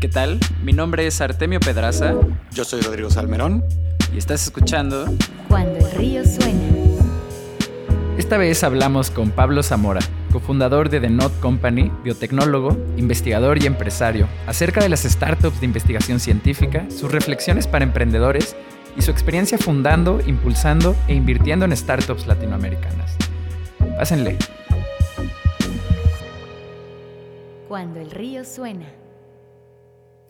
¿Qué tal? Mi nombre es Artemio Pedraza. Yo soy Rodrigo Salmerón. Y estás escuchando Cuando el río suena. Esta vez hablamos con Pablo Zamora, cofundador de The Not Company, biotecnólogo, investigador y empresario, acerca de las startups de investigación científica, sus reflexiones para emprendedores y su experiencia fundando, impulsando e invirtiendo en startups latinoamericanas. Pásenle. Cuando el río suena.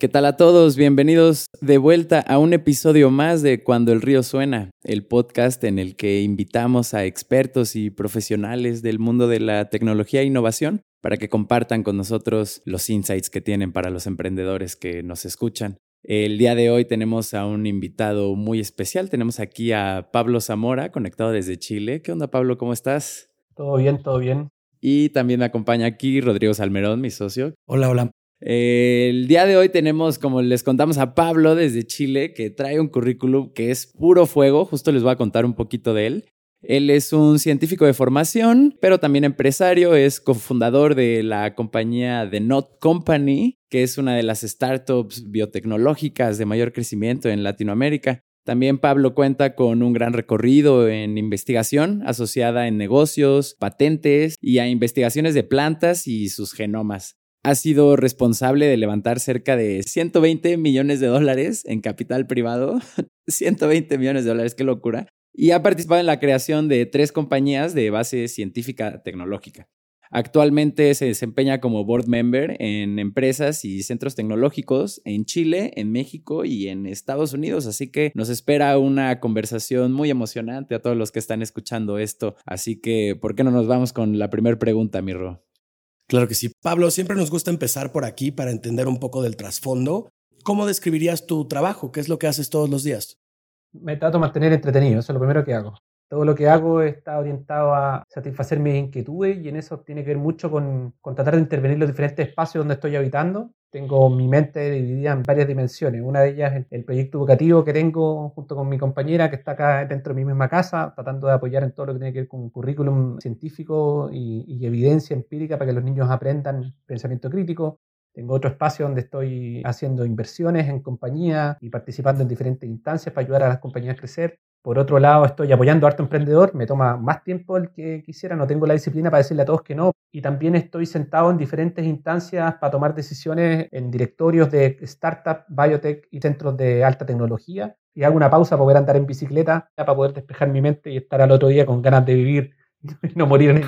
¿Qué tal a todos? Bienvenidos de vuelta a un episodio más de Cuando el río suena, el podcast en el que invitamos a expertos y profesionales del mundo de la tecnología e innovación para que compartan con nosotros los insights que tienen para los emprendedores que nos escuchan. El día de hoy tenemos a un invitado muy especial. Tenemos aquí a Pablo Zamora, conectado desde Chile. ¿Qué onda, Pablo? ¿Cómo estás? Todo bien, todo bien. Y también me acompaña aquí Rodrigo Salmerón, mi socio. Hola, hola. El día de hoy tenemos, como les contamos, a Pablo desde Chile, que trae un currículum que es puro fuego. Justo les voy a contar un poquito de él. Él es un científico de formación, pero también empresario, es cofundador de la compañía The Not Company, que es una de las startups biotecnológicas de mayor crecimiento en Latinoamérica. También Pablo cuenta con un gran recorrido en investigación asociada en negocios, patentes y a investigaciones de plantas y sus genomas ha sido responsable de levantar cerca de 120 millones de dólares en capital privado. 120 millones de dólares, qué locura. Y ha participado en la creación de tres compañías de base científica tecnológica. Actualmente se desempeña como board member en empresas y centros tecnológicos en Chile, en México y en Estados Unidos. Así que nos espera una conversación muy emocionante a todos los que están escuchando esto. Así que, ¿por qué no nos vamos con la primera pregunta, Mirro? Claro que sí. Pablo, siempre nos gusta empezar por aquí para entender un poco del trasfondo. ¿Cómo describirías tu trabajo? ¿Qué es lo que haces todos los días? Me trato de mantener entretenido, eso es lo primero que hago. Todo lo que hago está orientado a satisfacer mis inquietudes y en eso tiene que ver mucho con, con tratar de intervenir los diferentes espacios donde estoy habitando tengo mi mente dividida en varias dimensiones. Una de ellas es el proyecto educativo que tengo junto con mi compañera que está acá dentro de mi misma casa, tratando de apoyar en todo lo que tiene que ver con currículum científico y, evidencia empírica para que los niños aprendan pensamiento crítico. Tengo otro espacio donde estoy haciendo inversiones en compañía y participando en diferentes instancias para ayudar a las compañías a crecer. Por otro lado, estoy apoyando a Arte Emprendedor, me toma más tiempo del que quisiera, no tengo la disciplina para decirle a todos que no. Y también estoy sentado en diferentes instancias para tomar decisiones en directorios de startup, biotech y centros de alta tecnología. Y hago una pausa para poder andar en bicicleta, para poder despejar mi mente y estar al otro día con ganas de vivir y no morir en el...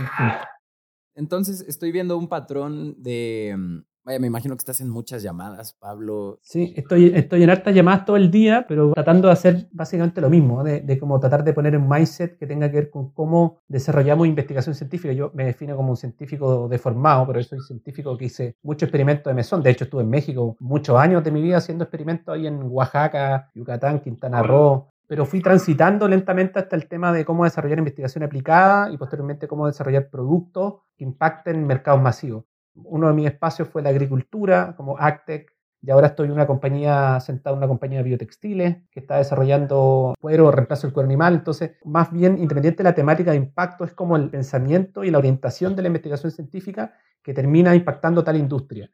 Entonces, estoy viendo un patrón de mm, Vaya, me imagino que estás en muchas llamadas, Pablo. Sí, estoy, estoy en hartas llamadas todo el día, pero tratando de hacer básicamente lo mismo, de, de como tratar de poner un mindset que tenga que ver con cómo desarrollamos investigación científica. Yo me defino como un científico deformado, pero yo soy científico que hice mucho experimento de mesón. De hecho, estuve en México muchos años de mi vida haciendo experimentos ahí en Oaxaca, Yucatán, Quintana Roo, pero fui transitando lentamente hasta el tema de cómo desarrollar investigación aplicada y posteriormente cómo desarrollar productos que impacten mercados masivos. Uno de mis espacios fue la agricultura, como Actec, y ahora estoy en una compañía, sentado en una compañía de biotextiles que está desarrollando cuero, reemplazo del cuero animal. Entonces, más bien, independiente de la temática de impacto, es como el pensamiento y la orientación de la investigación científica que termina impactando tal industria.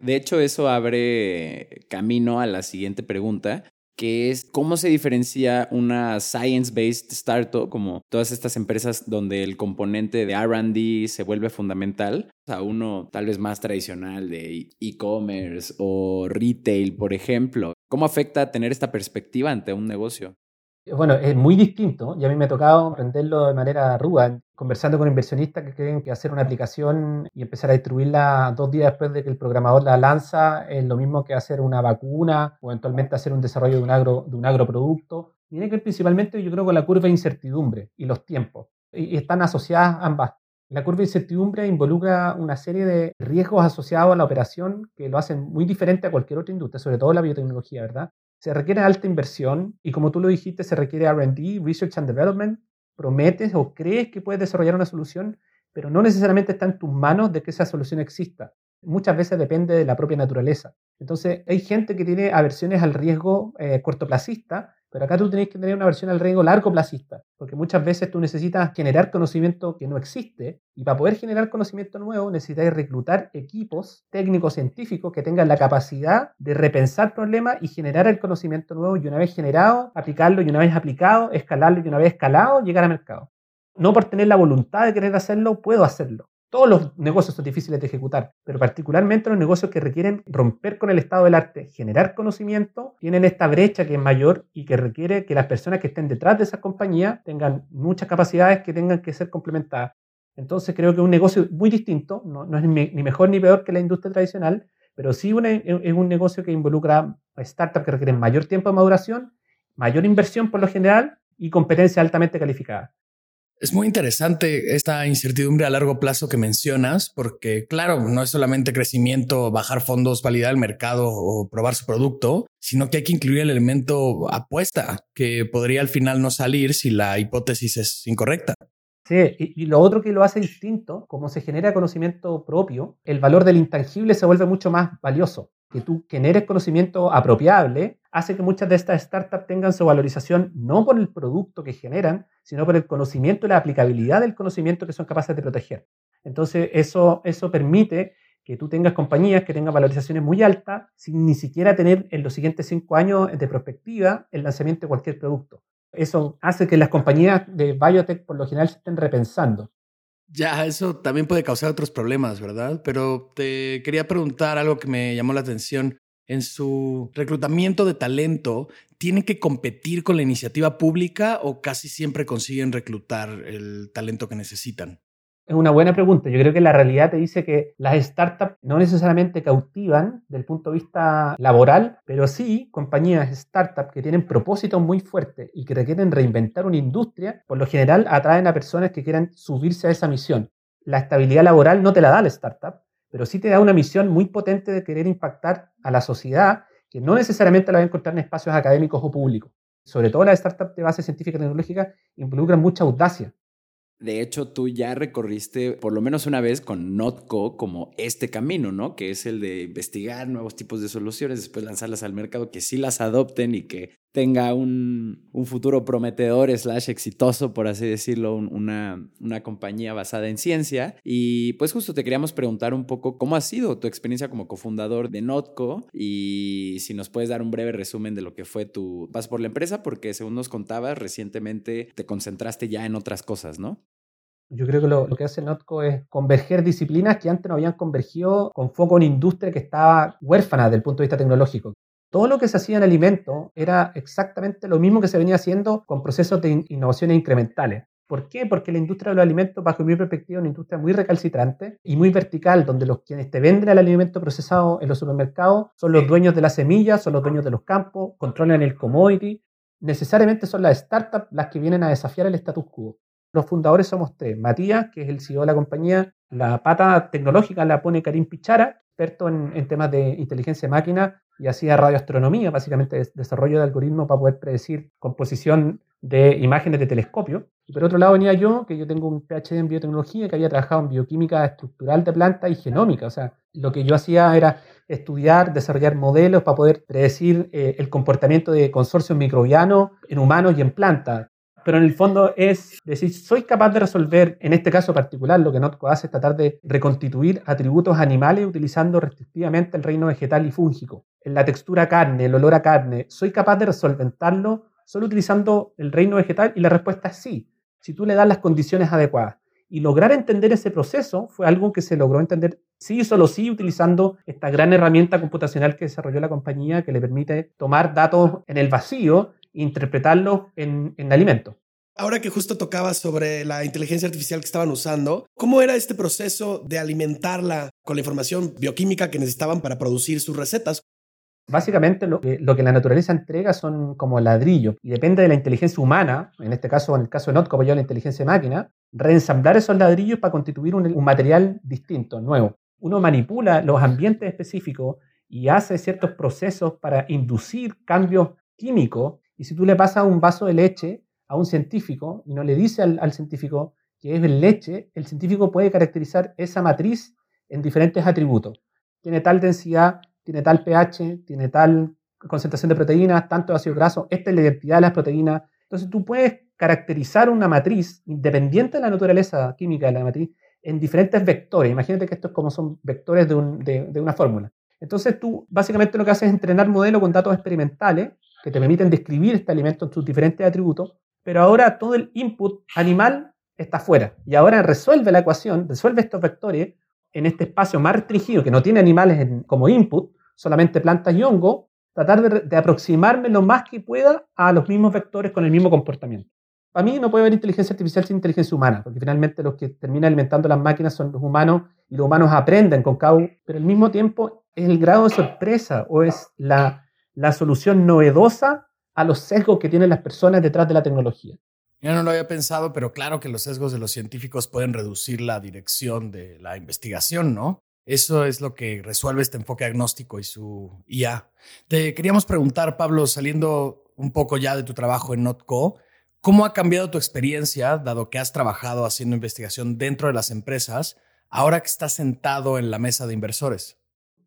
De hecho, eso abre camino a la siguiente pregunta, que es cómo se diferencia una science-based startup, como todas estas empresas donde el componente de RD se vuelve fundamental, a uno tal vez más tradicional de e-commerce o retail, por ejemplo. ¿Cómo afecta tener esta perspectiva ante un negocio? Bueno, es muy distinto y a mí me ha tocado aprenderlo de manera ruda, conversando con inversionistas que creen que hacer una aplicación y empezar a distribuirla dos días después de que el programador la lanza es lo mismo que hacer una vacuna o eventualmente hacer un desarrollo de un, agro, de un agroproducto. Tiene que principalmente, yo creo, con la curva de incertidumbre y los tiempos. Y están asociadas ambas. La curva de incertidumbre involucra una serie de riesgos asociados a la operación que lo hacen muy diferente a cualquier otra industria, sobre todo la biotecnología, ¿verdad? Se requiere alta inversión y como tú lo dijiste, se requiere RD, Research and Development. Prometes o crees que puedes desarrollar una solución, pero no necesariamente está en tus manos de que esa solución exista. Muchas veces depende de la propia naturaleza. Entonces, hay gente que tiene aversiones al riesgo eh, cortoplacista Pero acá tú tenés que tener una versión al riesgo largo placista, porque muchas veces tú necesitas generar conocimiento que no existe y para poder generar conocimiento nuevo necesitas reclutar equipos técnicos científicos que tengan la capacidad de repensar problemas y generar el conocimiento nuevo y una vez generado, aplicarlo y una vez aplicado, escalarlo y una vez escalado, llegar al mercado. No por tener la voluntad de querer hacerlo, puedo hacerlo. Todos los negocios son difíciles de ejecutar, pero particularmente los negocios que requieren romper con el estado del arte, generar conocimiento, tienen esta brecha que es mayor y que requiere que las personas que estén detrás de esa compañía tengan muchas capacidades que tengan que ser complementadas. Entonces creo que es un negocio muy distinto, no, es ni mejor ni peor que la industria tradicional, pero sí es un negocio que involucra startups que requieren mayor tiempo de maduración, mayor inversión por lo general y competencia altamente calificada. Es muy interesante esta incertidumbre a largo plazo que mencionas, porque claro, no es solamente crecimiento, bajar fondos, validar el mercado o probar su producto, sino que hay que incluir el elemento apuesta, que podría al final no salir si la hipótesis es incorrecta. Sí, y, lo otro que lo hace distinto, como se genera conocimiento propio, el valor del intangible se vuelve mucho más valioso que tú generes conocimiento apropiable hace que muchas de estas startups tengan su valorización no por el producto que generan, sino por el conocimiento y la aplicabilidad del conocimiento que son capaces de proteger. Entonces, eso, eso permite que tú tengas compañías que tengan valorizaciones muy altas sin ni siquiera tener en los siguientes cinco años de perspectiva el lanzamiento de cualquier producto. Eso hace que las compañías de biotech por lo general se estén repensando. Ya, eso también puede causar otros problemas, ¿verdad? Pero te quería preguntar algo que me llamó la atención. En su reclutamiento de talento, ¿tienen que competir con la iniciativa pública o casi siempre consiguen reclutar el talento que necesitan? Es una buena pregunta. Yo creo que la realidad te dice que las startups no necesariamente cautivan del punto de vista laboral, pero sí compañías startups que tienen propósitos muy fuertes y que requieren reinventar una industria, por lo general atraen a personas que quieran subirse a esa misión. La estabilidad laboral no te la da la startup, pero sí te da una misión muy potente de querer impactar a la sociedad que no necesariamente la va a encontrar en espacios académicos o públicos. Sobre todo las startups de base científica y tecnológica involucran mucha audacia de hecho, tú ya recorriste por lo menos una vez con Notco como este camino, ¿no? Que es el de investigar nuevos tipos de soluciones, después lanzarlas al mercado, que sí las adopten y que tenga un, futuro prometedor slash exitoso, por así decirlo, una, una compañía basada en ciencia. Y pues justo te queríamos preguntar un poco cómo ha sido tu experiencia como cofundador de Notco y si nos puedes dar un breve resumen de lo que fue tu paso por la empresa, porque según nos contabas, recientemente te concentraste ya en otras cosas, ¿no? Yo creo que lo, que hace Notco es converger disciplinas que antes no habían convergido con foco en industria que estaba huérfana desde el punto de vista tecnológico. Todo lo que se hacía en alimentos era exactamente lo mismo que se venía haciendo con procesos de innovaciones incrementales. ¿Por qué? Porque la industria de los alimentos, bajo mi perspectiva, es una industria muy recalcitrante y muy vertical, donde los quienes te venden el alimento procesado en los supermercados son los dueños de las semillas, son los dueños de los campos, controlan el commodity. Necesariamente son las startups las que vienen a desafiar el status quo. Los fundadores somos tres. Matías, que es el CEO de la compañía. La pata tecnológica la pone Karim Pichara, experto en, temas de inteligencia de máquina y hacía radioastronomía, básicamente desarrollo de algoritmos para poder predecir composición de imágenes de telescopio. Y por otro lado venía yo, que yo tengo un PhD en biotecnología, que había trabajado en bioquímica estructural de plantas y genómica. O sea, lo que yo hacía era estudiar, desarrollar modelos para poder predecir eh, el comportamiento de consorcios microbianos en humanos y en plantas pero en el fondo es decir, soy capaz de resolver, en este caso particular, lo que Notco hace es tratar de reconstituir atributos animales utilizando restrictivamente el reino vegetal y fúngico. En la textura carne, el olor a carne, soy capaz de resolventarlo solo utilizando el reino vegetal y la respuesta es sí, si tú le das las condiciones adecuadas. Y lograr entender ese proceso fue algo que se logró entender sí y solo sí utilizando esta gran herramienta computacional que desarrolló la compañía que le permite tomar datos en el vacío interpretarlo en, en alimentos. Ahora que justo tocaba sobre la inteligencia artificial que estaban usando, ¿cómo era este proceso de alimentarla con la información bioquímica que necesitaban para producir sus recetas? Básicamente lo que, lo que, la naturaleza entrega son como ladrillos y depende de la inteligencia humana, en este caso, en el caso de Notco, como yo la inteligencia de máquina, reensamblar esos ladrillos para constituir un, un material distinto, nuevo. Uno manipula los ambientes específicos y hace ciertos procesos para inducir cambios químicos y si tú le pasas un vaso de leche a un científico y no le dice al, científico que es leche, el científico puede caracterizar esa matriz en diferentes atributos. Tiene tal densidad, tiene tal pH, tiene tal concentración de proteínas, tanto de ácido graso, esta es la identidad de las proteínas. Entonces tú puedes caracterizar una matriz independiente de la naturaleza química de la matriz en diferentes vectores. Imagínate que estos como son vectores de, de una fórmula. Entonces tú básicamente lo que haces es entrenar modelos con datos experimentales que te permiten describir este alimento en sus diferentes atributos, pero ahora todo el input animal está fuera. Y ahora resuelve la ecuación, resuelve estos vectores en este espacio más restringido que no tiene animales como input, solamente plantas y hongo, tratar de, aproximarme lo más que pueda a los mismos vectores con el mismo comportamiento. Para mí no puede haber inteligencia artificial sin inteligencia humana, porque finalmente los que terminan alimentando las máquinas son los humanos y los humanos aprenden con cada pero al mismo tiempo es el grado de sorpresa o es la, la solución novedosa a los sesgos que tienen las personas detrás de la tecnología. Yo no lo había pensado, pero claro que los sesgos de los científicos pueden reducir la dirección de la investigación, ¿no? Eso es lo que resuelve este enfoque agnóstico y su IA. Te queríamos preguntar, Pablo, saliendo un poco ya de tu trabajo en NotCo, ¿cómo ha cambiado tu experiencia, dado que has trabajado haciendo investigación dentro de las empresas, ahora que estás sentado en la mesa de inversores?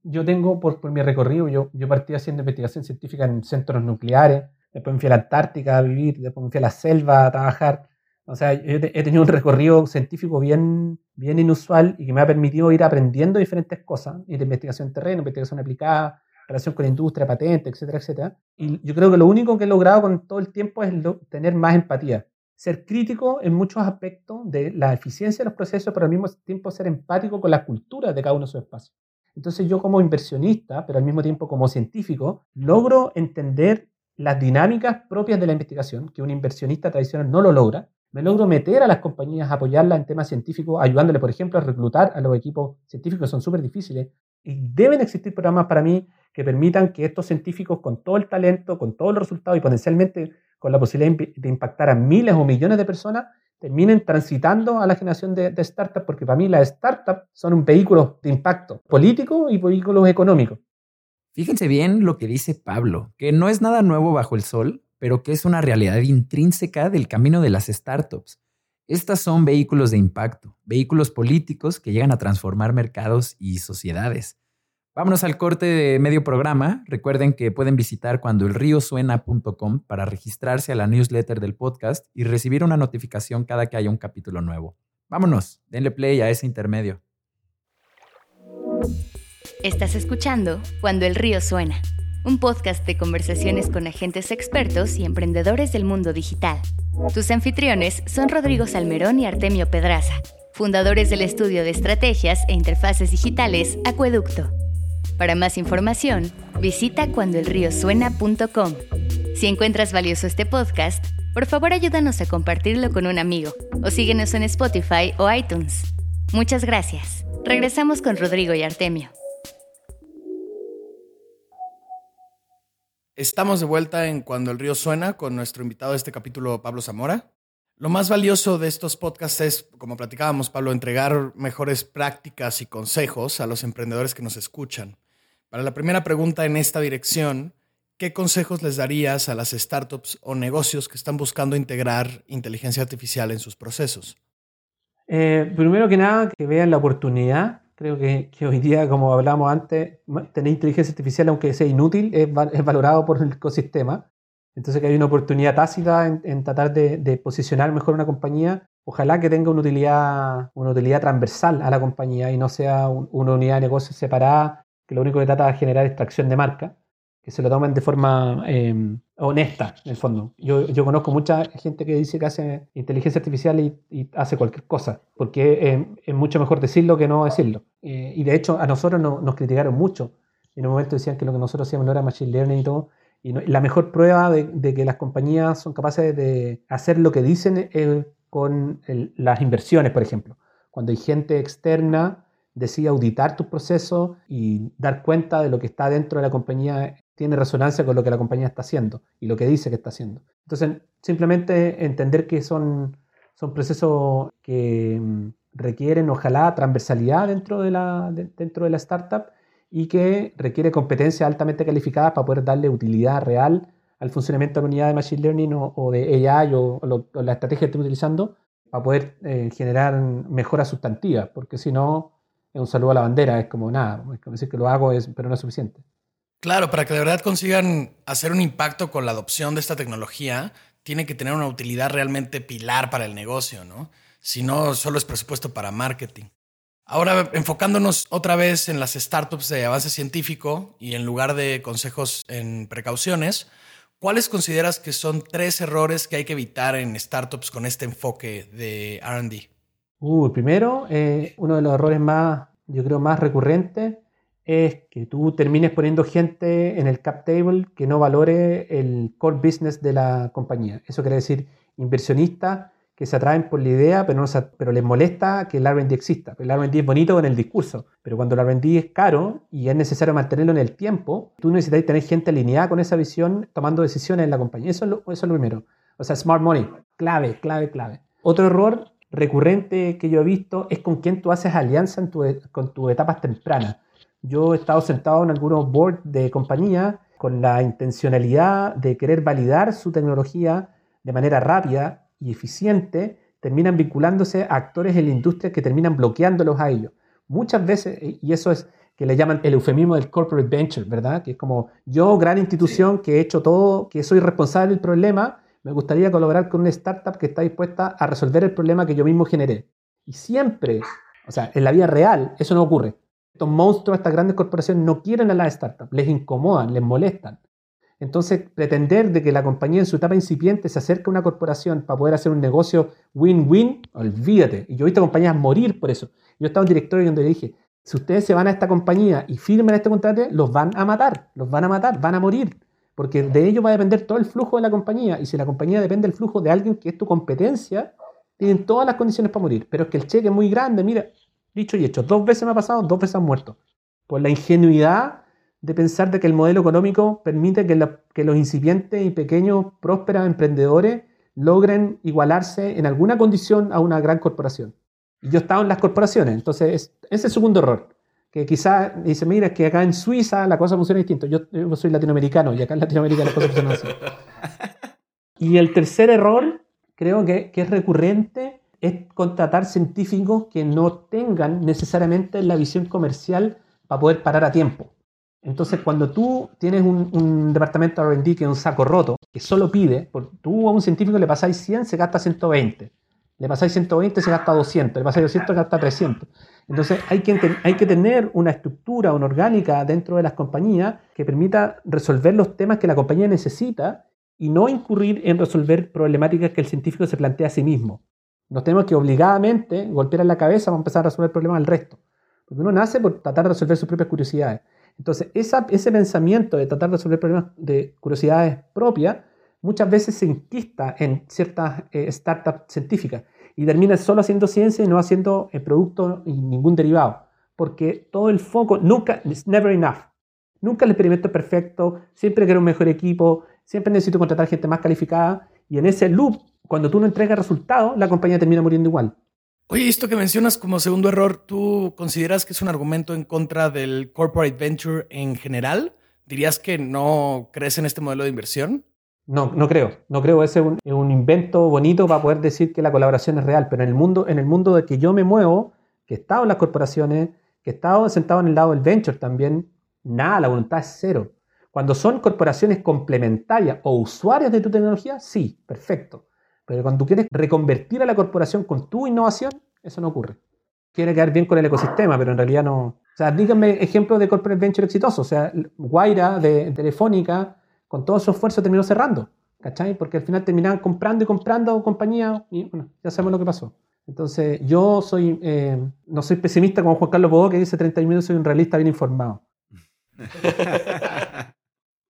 Yo tengo, por, mi recorrido, yo, yo partí haciendo investigación científica en centros nucleares, después me fui a la Antártica a vivir, después me fui a la selva a trabajar. O sea, he tenido un recorrido científico bien, bien inusual y que me ha permitido ir aprendiendo diferentes cosas, ir de investigación terreno, investigación aplicada, relación con la industria, patente, etcétera, etcétera. Y yo creo que lo único que he logrado con todo el tiempo es tener más empatía. Ser crítico en muchos aspectos de la eficiencia de los procesos, pero al mismo tiempo ser empático con la cultura de cada uno de sus espacios. Entonces yo como inversionista, pero al mismo tiempo como científico, logro entender las dinámicas propias de la investigación, que un inversionista tradicional no lo logra, me logro meter a las compañías, apoyarlas en temas científicos, ayudándole, por ejemplo, a reclutar a los equipos científicos que son súper difíciles. Y deben existir programas para mí que permitan que estos científicos, con todo el talento, con todos los resultados y potencialmente con la posibilidad de impactar a miles o millones de personas, terminen transitando a la generación de, de startups, porque para mí las startups son un vehículo de impacto político y vehículos económicos. Fíjense bien lo que dice Pablo, que no es nada nuevo bajo el sol, pero que es una realidad intrínseca del camino de las startups. Estas son vehículos de impacto, vehículos políticos que llegan a transformar mercados y sociedades. Vámonos al corte de medio programa. Recuerden que pueden visitar cuandoelriosuena.com para registrarse a la newsletter del podcast y recibir una notificación cada que haya un capítulo nuevo. Vámonos, denle play a ese intermedio. Estás escuchando Cuando el río suena, un podcast de conversaciones con agentes expertos y emprendedores del mundo digital. Tus anfitriones son Rodrigo Salmerón y Artemio Pedraza, fundadores del estudio de estrategias e interfaces digitales Acueducto. Para más información, visita cuandoelriosuena.com. Si encuentras valioso este podcast, por favor ayúdanos a compartirlo con un amigo o síguenos en Spotify o iTunes. Muchas gracias. Regresamos con Rodrigo y Artemio. Estamos de vuelta en Cuando el río suena con nuestro invitado de este capítulo, Pablo Zamora. Lo más valioso de estos podcasts es, como platicábamos, Pablo, entregar mejores prácticas y consejos a los emprendedores que nos escuchan. Para la primera pregunta en esta dirección, ¿qué consejos les darías a las startups o negocios que están buscando integrar inteligencia artificial en sus procesos? Eh, primero que nada, que vean la oportunidad Creo que, hoy día, como hablábamos antes, tener inteligencia artificial, aunque sea inútil, es, valorado por el ecosistema. Entonces que hay una oportunidad tácita en, tratar de, de, posicionar mejor una compañía. Ojalá que tenga una utilidad, una utilidad transversal a la compañía y no sea una unidad de negocio separada que lo único que trata es generar extracción de marca que se lo tomen de forma em, honesta, en el fondo. Yo, yo, conozco mucha gente que dice que hace inteligencia artificial y, hace cualquier cosa, porque es mucho mejor decirlo que no decirlo. Eh, y de hecho, a nosotros nos criticaron mucho. En un momento decían que lo que nosotros hacíamos no era machine learning y todo. Y la mejor prueba de, que las compañías son capaces de hacer lo que dicen es con las inversiones, por ejemplo. Cuando hay gente externa decide auditar tus procesos y dar cuenta de lo que está dentro de la compañía tiene resonancia con lo que la compañía está haciendo y lo que dice que está haciendo. Entonces, simplemente entender que son, son procesos que mm, requieren, ojalá, transversalidad dentro de, la, dentro de la startup y que requiere competencias altamente calificadas para poder darle utilidad real al funcionamiento de la unidad de Machine Learning o, de AI o, la estrategia que estemos utilizando para poder eh, generar mejoras sustantivas, porque si no, es un saludo a la bandera, es como nada, es decir que lo hago, pero no es suficiente. Claro, para que de verdad consigan hacer un impacto con la adopción de esta tecnología, tiene que tener una utilidad realmente pilar para el negocio, ¿no? Si no, solo es presupuesto para marketing. Ahora, enfocándonos otra vez en las startups de avance científico y en lugar de consejos en precauciones, ¿cuáles consideras que son tres errores que hay que evitar en startups con este enfoque de RD? Uh, primero, eh, uno de los errores más, yo creo, más recurrentes es que tú termines poniendo gente en el cap table que no valore el core business de la compañía. Eso quiere decir inversionistas que se atraen por la idea, pero, no pero les molesta que el R&D exista. El R&D es bonito en el discurso, pero cuando el R&D es caro y es necesario mantenerlo en el tiempo, tú necesitas tener gente alineada con esa visión tomando decisiones en la compañía. Eso es lo, eso es lo primero. O sea, smart money, clave, clave, clave. Otro error recurrente que yo he visto es con quién tú haces alianza en tu, con tus etapas tempranas. Yo he estado sentado en algunos boards de compañía con la intencionalidad de querer validar su tecnología de manera rápida y eficiente, terminan vinculándose a actores en la industria que terminan bloqueándolos a ellos. Muchas veces, y eso es que le llaman el eufemismo del corporate venture, ¿verdad? Que es como yo, gran institución que he hecho todo, que soy responsable del problema, me gustaría colaborar con una startup que está dispuesta a resolver el problema que yo mismo generé. Y siempre, o sea, en la vida real, eso no ocurre. Estos monstruos, estas grandes corporaciones no quieren a las startups, les incomodan, les molestan. Entonces, pretender de que la compañía en su etapa incipiente se acerque a una corporación para poder hacer un negocio win-win, olvídate. Y yo he visto compañías morir por eso. Yo estaba en un directorio donde le dije, si ustedes se van a esta compañía y firman este contrato, los van a matar, los van a matar, van a morir. Porque de ello va a depender todo el flujo de la compañía. Y si la compañía depende del flujo de alguien que es tu competencia, tienen todas las condiciones para morir. Pero es que el cheque es muy grande, mira, Dicho y hecho, dos veces me ha pasado, dos veces han muerto. Por la ingenuidad de pensar de que el modelo económico permite que, los incipientes y pequeños, prósperos emprendedores logren igualarse en alguna condición a una gran corporación. Y yo he en las corporaciones, entonces ese es el segundo error. Que quizás dice, mira, es que acá en Suiza la cosa funciona distinto. Yo, yo soy latinoamericano y acá en Latinoamérica las cosas funcionan así. Y el tercer error, creo que, que es recurrente, es contratar científicos que no tengan necesariamente la visión comercial para poder parar a tiempo. Entonces, cuando tú tienes un, departamento de R&D que es un saco roto, que solo pide, por, tú a un científico le pasáis 100, se gasta 120. Le pasáis 120, se gasta 200. Le pasáis 200, se gasta 300. Entonces, hay que, tener una estructura, una orgánica dentro de las compañías que permita resolver los temas que la compañía necesita y no incurrir en resolver problemáticas que el científico se plantea a sí mismo. Nos tenemos que obligadamente golpear en la cabeza para empezar a resolver el problema del resto. Porque uno nace por tratar de resolver sus propias curiosidades. Entonces, ese pensamiento de tratar de resolver problemas de curiosidades propias muchas veces se inquista en ciertas eh, startups científicas y termina solo haciendo ciencia y no haciendo eh, producto y ningún derivado. Porque todo el foco, nunca, it's never enough. Nunca el experimento es perfecto, siempre quiero un mejor equipo, siempre necesito contratar gente más calificada y en ese loop cuando tú no entregas resultados, la compañía termina muriendo igual. Oye, esto que mencionas como segundo error, ¿tú consideras que es un argumento en contra del corporate venture en general? ¿Dirías que no crees en este modelo de inversión? No, no creo. No creo. Ese es un, invento bonito para poder decir que la colaboración es real. Pero en el mundo, en el mundo de que yo me muevo, que he estado en las corporaciones, que he estado sentado en el lado del venture también, nada, la voluntad es cero. Cuando son corporaciones complementarias o usuarias de tu tecnología, sí, perfecto. Pero cuando quieres reconvertir a la corporación con tu innovación, eso no ocurre. Quiere quedar bien con el ecosistema, pero en realidad no. O sea, díganme ejemplos de corporate venture exitosos. O sea, Guaira de Telefónica, con todo su esfuerzo, terminó cerrando. ¿Cachai? Porque al final terminaban comprando y comprando compañías y bueno, ya sabemos lo que pasó. Entonces, yo soy, eh, no soy pesimista como Juan Carlos Bodó, que dice 30 minutos, soy un realista bien informado.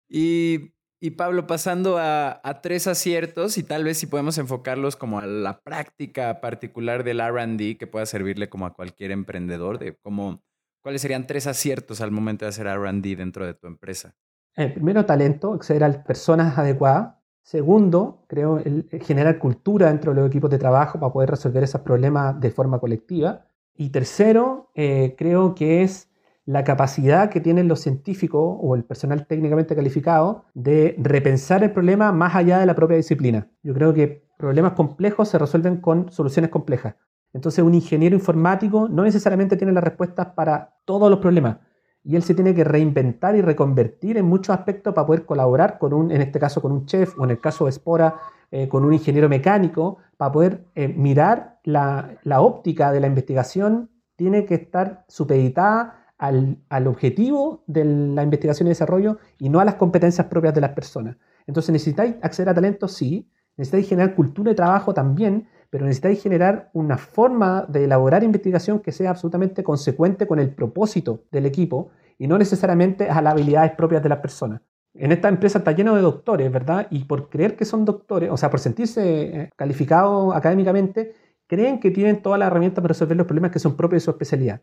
y y Pablo, pasando a, tres aciertos y tal vez si podemos enfocarlos como a la práctica particular del RD que pueda servirle como a cualquier emprendedor, de cómo, cuáles serían tres aciertos al momento de hacer RD dentro de tu empresa. Eh, primero, talento, acceder a personas adecuadas. Segundo, creo, el, generar cultura dentro de los equipos de trabajo para poder resolver esos problemas de forma colectiva. Y tercero, eh, creo que es la capacidad que tienen los científicos o el personal técnicamente calificado de repensar el problema más allá de la propia disciplina. Yo creo que problemas complejos se resuelven con soluciones complejas. Entonces un ingeniero informático no necesariamente tiene las respuestas para todos los problemas. Y él se tiene que reinventar y reconvertir en muchos aspectos para poder colaborar con un, en este caso con un chef o en el caso de Spora, eh, con un ingeniero mecánico, para poder eh, mirar la, óptica de la investigación, tiene que estar supeditada al, al, objetivo de la investigación y desarrollo y no a las competencias propias de las personas. Entonces, ¿necesitáis acceder a talentos? Sí. ¿Necesitáis generar cultura de trabajo? También pero necesitáis generar una forma de elaborar investigación que sea absolutamente consecuente con el propósito del equipo y no necesariamente a las habilidades propias de las personas. En esta empresa está lleno de doctores, ¿verdad? Y por creer que son doctores, o sea, por sentirse eh, calificados académicamente, creen que tienen todas las herramientas para resolver los problemas que son propios de su especialidad.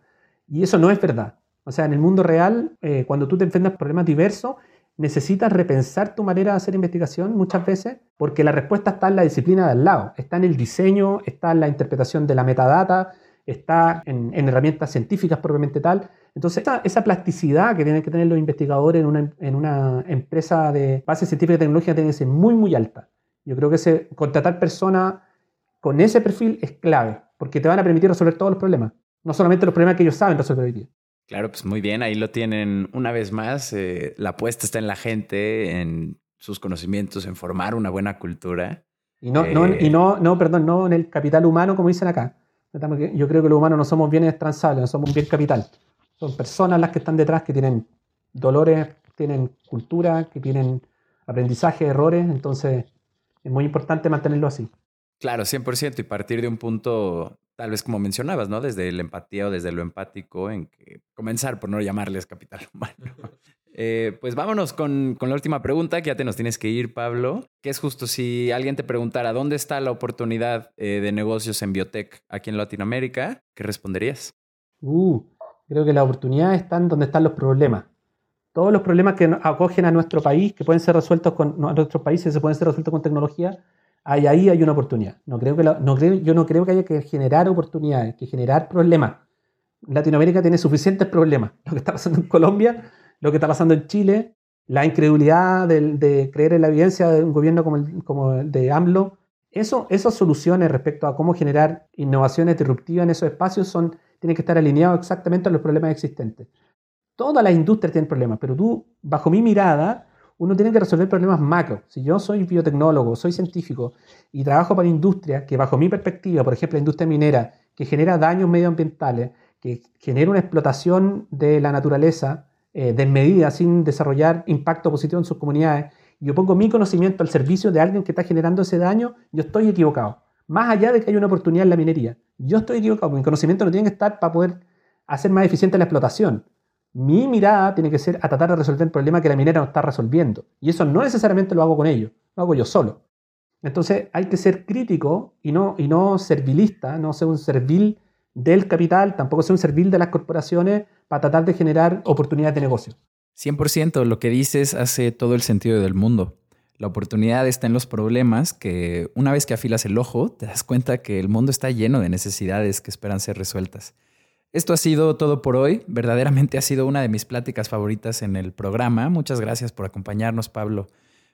Y eso no es verdad. O sea, en el mundo real, eh, cuando tú te enfrentas a problemas diversos, necesitas repensar tu manera de hacer investigación muchas veces porque la respuesta está en la disciplina de al lado, está en el diseño, está en la interpretación de la metadata, está en, herramientas científicas propiamente tal. Entonces, esa, plasticidad que tienen que tener los investigadores en una, empresa de base científica y tecnológica tiene que ser muy, muy alta. Yo creo que ese, contratar personas con ese perfil es clave, porque te van a permitir resolver todos los problemas, no solamente los problemas que ellos saben resolver hoy día. Claro, pues muy bien, ahí lo tienen una vez más. Eh, la apuesta está en la gente, en sus conocimientos, en formar una buena cultura. Y no, no, y eh, no, no, perdón, no en el capital humano, como dicen acá. Yo creo que los humanos no somos bienes transables, no somos un bien capital. Son personas las que están detrás que tienen dolores, tienen cultura, que tienen aprendizaje, errores. Entonces, es muy importante mantenerlo así. Claro, 100% y partir de un punto tal vez como mencionabas, ¿no? Desde la empatía o desde lo empático, en que comenzar por no llamarles capital humano. Eh, pues vámonos con, con, la última pregunta, que ya te nos tienes que ir, Pablo, que es justo si alguien te preguntara dónde está la oportunidad eh, de negocios en biotech aquí en Latinoamérica, ¿qué responderías? Uh, creo que la oportunidad está en donde están los problemas. Todos los problemas que acogen a nuestro país, que pueden ser resueltos con a nuestros países, se pueden ser resueltos con tecnología, ahí, ahí hay una oportunidad. No creo que no creo, yo no creo que haya que generar oportunidades, que generar problemas. Latinoamérica tiene suficientes problemas. Lo que está pasando en Colombia, lo que está pasando en Chile, la incredulidad de, creer en la evidencia de un gobierno como el, como el de AMLO, eso, esas soluciones respecto a cómo generar innovaciones disruptivas en esos espacios son, tienen que estar alineados exactamente a los problemas existentes. Todas las industrias tienen problemas, pero tú, bajo mi mirada, uno tiene que resolver problemas macro. Si yo soy biotecnólogo, soy científico y trabajo para industria que bajo mi perspectiva, por ejemplo, la industria minera, que genera daños medioambientales, que genera una explotación de la naturaleza eh, desmedida sin desarrollar impacto positivo en sus comunidades, yo pongo mi conocimiento al servicio de alguien que está generando ese daño, yo estoy equivocado. Más allá de que haya una oportunidad en la minería, yo estoy equivocado. Mi conocimiento no tiene que estar para poder hacer más eficiente la explotación. Mi mirada tiene que ser a tratar de resolver el problema que la minera no está resolviendo. Y eso no necesariamente lo hago con ellos, lo hago yo solo. Entonces hay que ser crítico y no, y no servilista, no ser un servil del capital, tampoco ser un servil de las corporaciones para tratar de generar oportunidades de negocio. 100%, lo que dices hace todo el sentido del mundo. La oportunidad está en los problemas que una vez que afilas el ojo, te das cuenta que el mundo está lleno de necesidades que esperan ser resueltas. Esto ha sido todo por hoy. Verdaderamente ha sido una de mis pláticas favoritas en el programa. Muchas gracias por acompañarnos, Pablo.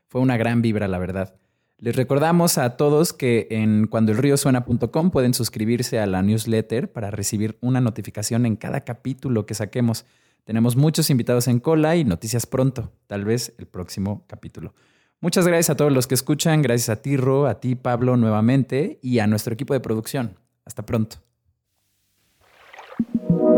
Fue una gran vibra, la verdad. Les recordamos a todos que en cuandoelriosuena.com pueden suscribirse a la newsletter para recibir una notificación en cada capítulo que saquemos. Tenemos muchos invitados en cola y noticias pronto, tal vez el próximo capítulo. Muchas gracias a todos los que escuchan, gracias a ti, Ro, a ti, Pablo, nuevamente, y a nuestro equipo de producción. Hasta pronto.